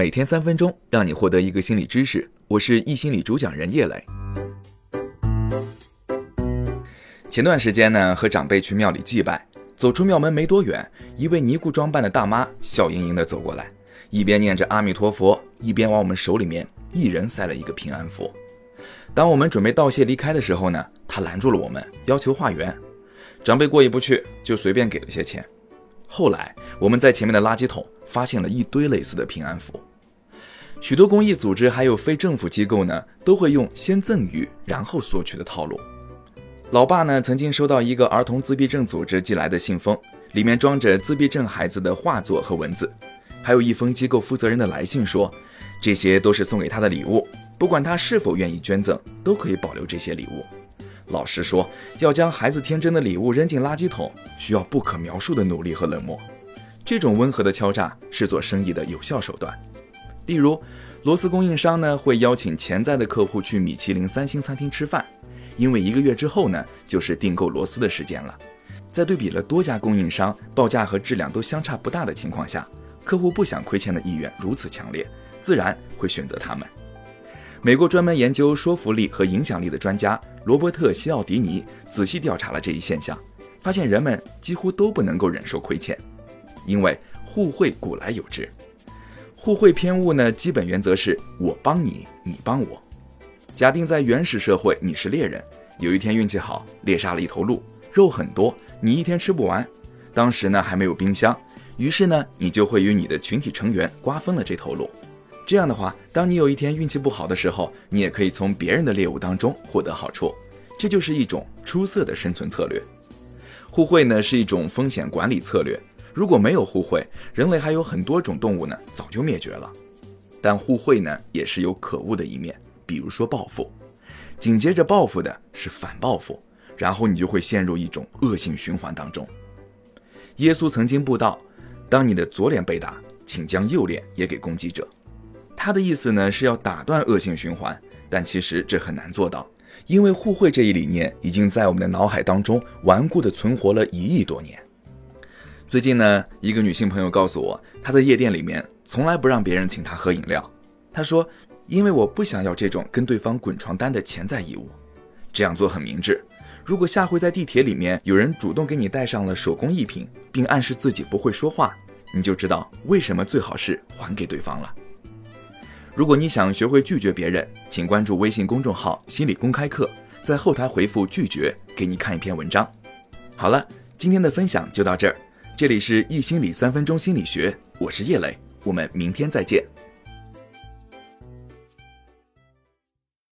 每天三分钟，让你获得一个心理知识。我是易心理主讲人叶磊。前段时间呢，和长辈去庙里祭拜，走出庙门没多远，一位尼姑装扮的大妈笑盈盈地走过来，一边念着阿弥陀佛，一边往我们手里面一人塞了一个平安符。当我们准备道谢离开的时候呢，她拦住了我们，要求化缘。长辈过意不去，就随便给了些钱。后来我们在前面的垃圾桶发现了一堆类似的平安符。许多公益组织还有非政府机构呢，都会用先赠予然后索取的套路。老爸呢曾经收到一个儿童自闭症组织寄来的信封，里面装着自闭症孩子的画作和文字，还有一封机构负责人的来信说，这些都是送给他的礼物，不管他是否愿意捐赠，都可以保留这些礼物。老实说，要将孩子天真的礼物扔进垃圾桶，需要不可描述的努力和冷漠。这种温和的敲诈是做生意的有效手段。例如，螺丝供应商呢会邀请潜在的客户去米其林三星餐厅吃饭，因为一个月之后呢就是订购螺丝的时间了。在对比了多家供应商报价和质量都相差不大的情况下，客户不想亏欠的意愿如此强烈，自然会选择他们。美国专门研究说服力和影响力的专家罗伯特·西奥迪尼仔细调查了这一现象，发现人们几乎都不能够忍受亏欠，因为互惠古来有之。互惠偏误呢，基本原则是我帮你，你帮我。假定在原始社会，你是猎人，有一天运气好，猎杀了一头鹿，肉很多，你一天吃不完。当时呢还没有冰箱，于是呢你就会与你的群体成员瓜分了这头鹿。这样的话，当你有一天运气不好的时候，你也可以从别人的猎物当中获得好处。这就是一种出色的生存策略。互惠呢是一种风险管理策略。如果没有互惠，人类还有很多种动物呢，早就灭绝了。但互惠呢，也是有可恶的一面，比如说报复。紧接着报复的是反报复，然后你就会陷入一种恶性循环当中。耶稣曾经布道：当你的左脸被打，请将右脸也给攻击者。他的意思呢，是要打断恶性循环，但其实这很难做到，因为互惠这一理念已经在我们的脑海当中顽固地存活了一亿多年。最近呢，一个女性朋友告诉我，她在夜店里面从来不让别人请她喝饮料。她说：“因为我不想要这种跟对方滚床单的潜在义务。这样做很明智。如果下回在地铁里面有人主动给你带上了手工艺品，并暗示自己不会说话，你就知道为什么最好是还给对方了。如果你想学会拒绝别人，请关注微信公众号“心理公开课”，在后台回复“拒绝”，给你看一篇文章。好了，今天的分享就到这儿。这里是易心理三分钟心理学，我是叶磊，我们明天再见。